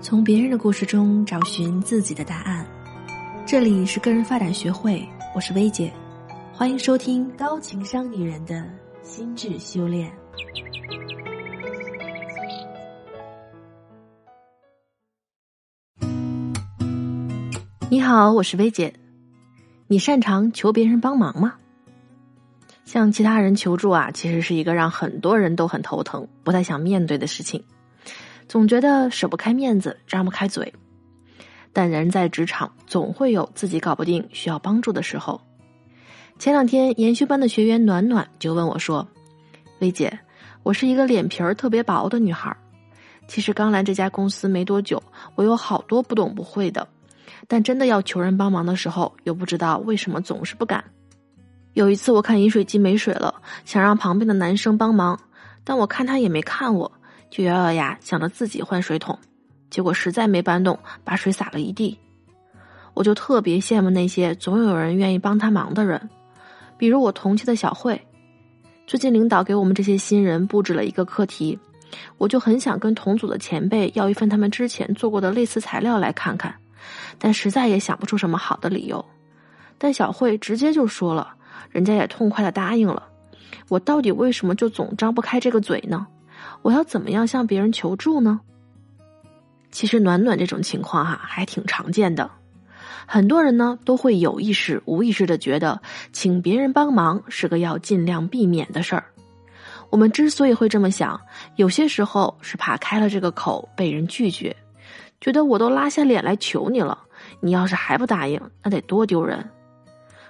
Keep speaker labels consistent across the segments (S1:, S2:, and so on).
S1: 从别人的故事中找寻自己的答案。这里是个人发展学会，我是薇姐，欢迎收听高情商女人的心智修炼。你好，我是薇姐。你擅长求别人帮忙吗？向其他人求助啊，其实是一个让很多人都很头疼、不太想面对的事情。总觉得舍不开面子，张不开嘴，但人在职场总会有自己搞不定、需要帮助的时候。前两天研修班的学员暖暖就问我说：“薇姐，我是一个脸皮儿特别薄的女孩，其实刚来这家公司没多久，我有好多不懂不会的，但真的要求人帮忙的时候，又不知道为什么总是不敢。有一次我看饮水机没水了，想让旁边的男生帮忙，但我看他也没看我。”就咬咬牙想着自己换水桶，结果实在没搬动，把水洒了一地。我就特别羡慕那些总有人愿意帮他忙的人，比如我同期的小慧。最近领导给我们这些新人布置了一个课题，我就很想跟同组的前辈要一份他们之前做过的类似材料来看看，但实在也想不出什么好的理由。但小慧直接就说了，人家也痛快的答应了。我到底为什么就总张不开这个嘴呢？我要怎么样向别人求助呢？其实暖暖这种情况哈还挺常见的，很多人呢都会有意识、无意识的觉得请别人帮忙是个要尽量避免的事儿。我们之所以会这么想，有些时候是怕开了这个口被人拒绝，觉得我都拉下脸来求你了，你要是还不答应，那得多丢人，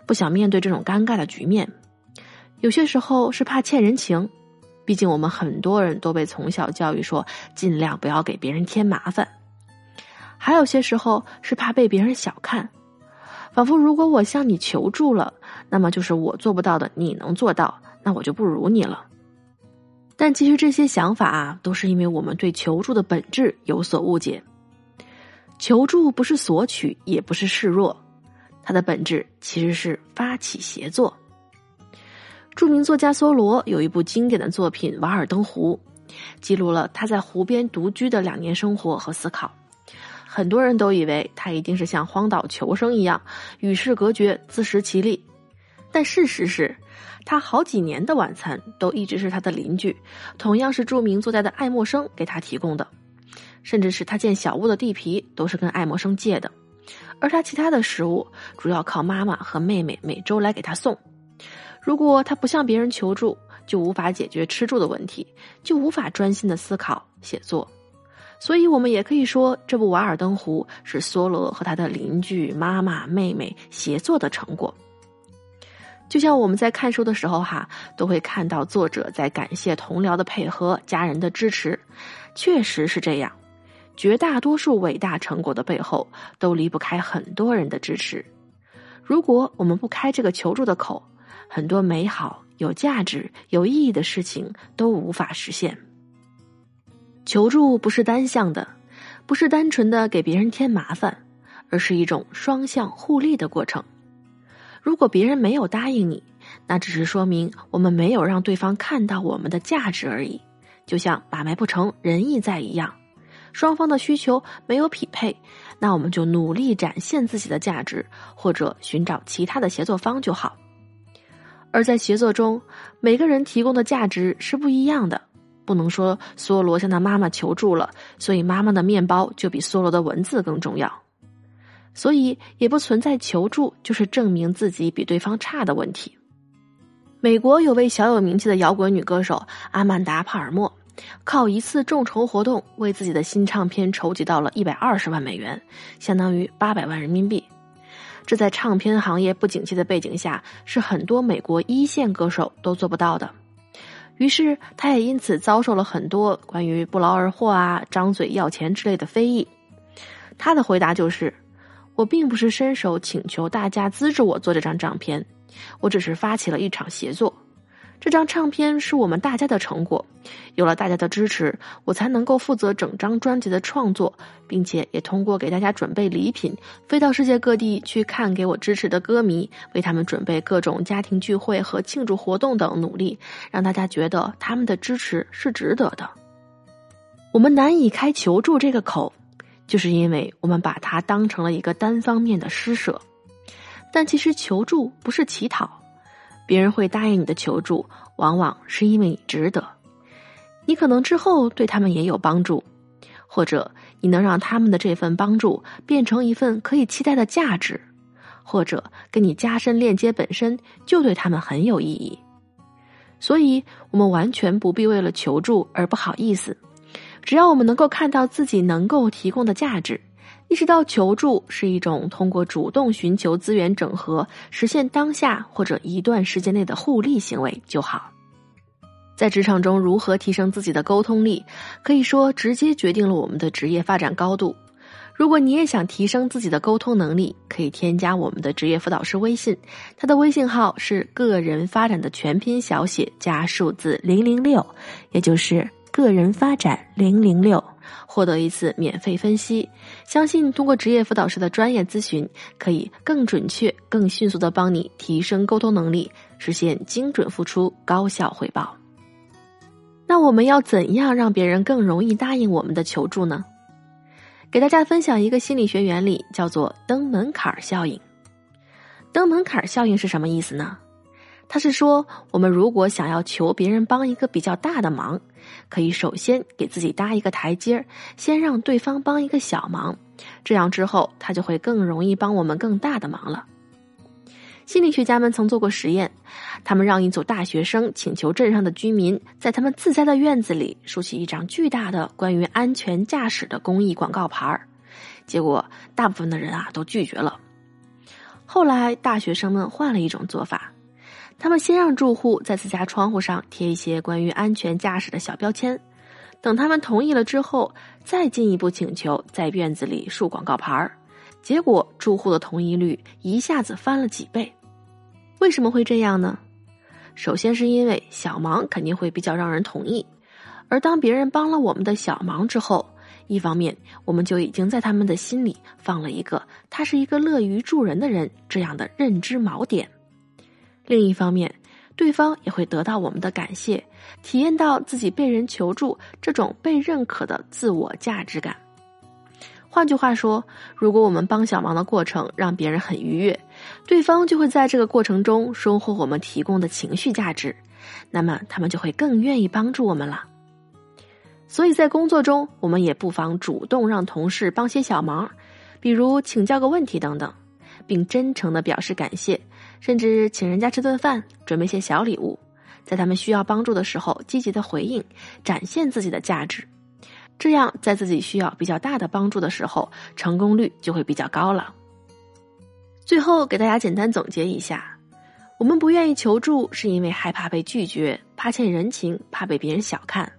S1: 不想面对这种尴尬的局面。有些时候是怕欠人情。毕竟我们很多人都被从小教育说尽量不要给别人添麻烦，还有些时候是怕被别人小看，仿佛如果我向你求助了，那么就是我做不到的你能做到，那我就不如你了。但其实这些想法啊，都是因为我们对求助的本质有所误解。求助不是索取，也不是示弱，它的本质其实是发起协作。著名作家梭罗有一部经典的作品《瓦尔登湖》，记录了他在湖边独居的两年生活和思考。很多人都以为他一定是像荒岛求生一样与世隔绝、自食其力，但事实是，他好几年的晚餐都一直是他的邻居，同样是著名作家的爱默生给他提供的，甚至是他建小屋的地皮都是跟爱默生借的，而他其他的食物主要靠妈妈和妹妹每周来给他送。如果他不向别人求助，就无法解决吃住的问题，就无法专心的思考写作。所以，我们也可以说，这部《瓦尔登湖》是梭罗和他的邻居妈妈、妹妹协作的成果。就像我们在看书的时候，哈，都会看到作者在感谢同僚的配合、家人的支持。确实是这样，绝大多数伟大成果的背后，都离不开很多人的支持。如果我们不开这个求助的口，很多美好、有价值、有意义的事情都无法实现。求助不是单向的，不是单纯的给别人添麻烦，而是一种双向互利的过程。如果别人没有答应你，那只是说明我们没有让对方看到我们的价值而已。就像把脉不成仁义在一样，双方的需求没有匹配，那我们就努力展现自己的价值，或者寻找其他的协作方就好。而在协作中，每个人提供的价值是不一样的，不能说梭罗向他妈妈求助了，所以妈妈的面包就比梭罗的文字更重要，所以也不存在求助就是证明自己比对方差的问题。美国有位小有名气的摇滚女歌手阿曼达·帕尔默，靠一次众筹活动为自己的新唱片筹集到了一百二十万美元，相当于八百万人民币。这在唱片行业不景气的背景下，是很多美国一线歌手都做不到的。于是，他也因此遭受了很多关于不劳而获啊、张嘴要钱之类的非议。他的回答就是：“我并不是伸手请求大家资助我做这张唱片，我只是发起了一场协作。”这张唱片是我们大家的成果，有了大家的支持，我才能够负责整张专辑的创作，并且也通过给大家准备礼品，飞到世界各地去看给我支持的歌迷，为他们准备各种家庭聚会和庆祝活动等努力，让大家觉得他们的支持是值得的。我们难以开求助这个口，就是因为我们把它当成了一个单方面的施舍。但其实求助不是乞讨，别人会答应你的求助，往往是因为你值得。你可能之后对他们也有帮助，或者你能让他们的这份帮助变成一份可以期待的价值，或者跟你加深链接本身就对他们很有意义。所以，我们完全不必为了求助而不好意思。只要我们能够看到自己能够提供的价值，意识到求助是一种通过主动寻求资源整合，实现当下或者一段时间内的互利行为就好。在职场中，如何提升自己的沟通力，可以说直接决定了我们的职业发展高度。如果你也想提升自己的沟通能力，可以添加我们的职业辅导师微信，他的微信号是个人发展的全拼小写加数字零零六，也就是个人发展零零六，获得一次免费分析。相信通过职业辅导师的专业咨询，可以更准确、更迅速的帮你提升沟通能力，实现精准付出、高效回报。那我们要怎样让别人更容易答应我们的求助呢？给大家分享一个心理学原理，叫做登门槛效应。登门槛效应是什么意思呢？他是说，我们如果想要求别人帮一个比较大的忙，可以首先给自己搭一个台阶儿，先让对方帮一个小忙，这样之后他就会更容易帮我们更大的忙了。心理学家们曾做过实验，他们让一组大学生请求镇上的居民在他们自家的院子里竖起一张巨大的关于安全驾驶的公益广告牌儿，结果大部分的人啊都拒绝了。后来大学生们换了一种做法，他们先让住户在自家窗户上贴一些关于安全驾驶的小标签，等他们同意了之后，再进一步请求在院子里竖广告牌儿，结果住户的同意率一下子翻了几倍。为什么会这样呢？首先是因为小忙肯定会比较让人同意，而当别人帮了我们的小忙之后，一方面我们就已经在他们的心里放了一个他是一个乐于助人的人这样的认知锚点；另一方面，对方也会得到我们的感谢，体验到自己被人求助这种被认可的自我价值感。换句话说，如果我们帮小忙的过程让别人很愉悦，对方就会在这个过程中收获我们提供的情绪价值，那么他们就会更愿意帮助我们了。所以在工作中，我们也不妨主动让同事帮些小忙，比如请教个问题等等，并真诚的表示感谢，甚至请人家吃顿饭，准备些小礼物，在他们需要帮助的时候积极的回应，展现自己的价值。这样，在自己需要比较大的帮助的时候，成功率就会比较高了。最后，给大家简单总结一下：我们不愿意求助，是因为害怕被拒绝，怕欠人情，怕被别人小看。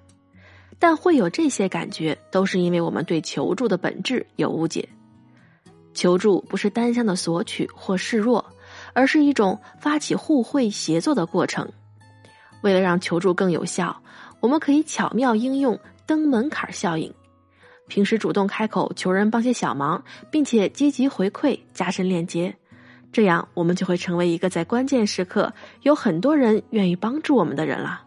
S1: 但会有这些感觉，都是因为我们对求助的本质有误解。求助不是单向的索取或示弱，而是一种发起互惠协作的过程。为了让求助更有效，我们可以巧妙应用。登门槛效应，平时主动开口求人帮些小忙，并且积极回馈，加深链接，这样我们就会成为一个在关键时刻有很多人愿意帮助我们的人了。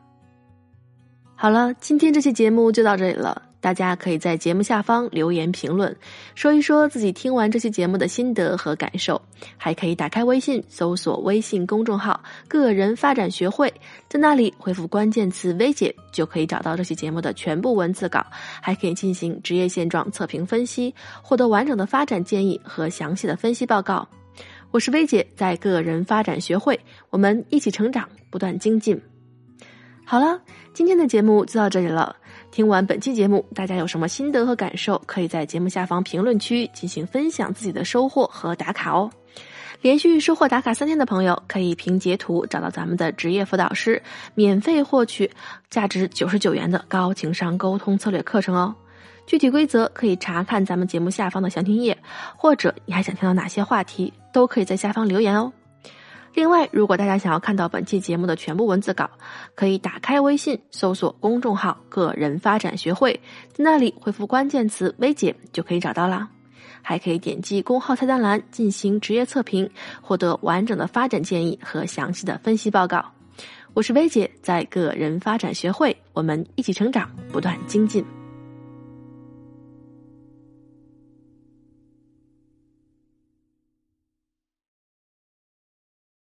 S1: 好了，今天这期节目就到这里了。大家可以在节目下方留言评论，说一说自己听完这期节目的心得和感受。还可以打开微信，搜索微信公众号“个人发展学会”，在那里回复关键词“薇姐”，就可以找到这期节目的全部文字稿，还可以进行职业现状测评分析，获得完整的发展建议和详细的分析报告。我是薇姐，在个人发展学会，我们一起成长，不断精进。好了，今天的节目就到这里了。听完本期节目，大家有什么心得和感受，可以在节目下方评论区进行分享自己的收获和打卡哦。连续收获打卡三天的朋友，可以凭截图找到咱们的职业辅导师，免费获取价值九十九元的高情商沟通策略课程哦。具体规则可以查看咱们节目下方的详情页，或者你还想听到哪些话题，都可以在下方留言哦。另外，如果大家想要看到本期节目的全部文字稿，可以打开微信搜索公众号“个人发展学会”，在那里回复关键词“薇姐”就可以找到啦。还可以点击公号菜单栏进行职业测评，获得完整的发展建议和详细的分析报告。我是薇姐，在个人发展学会，我们一起成长，不断精进。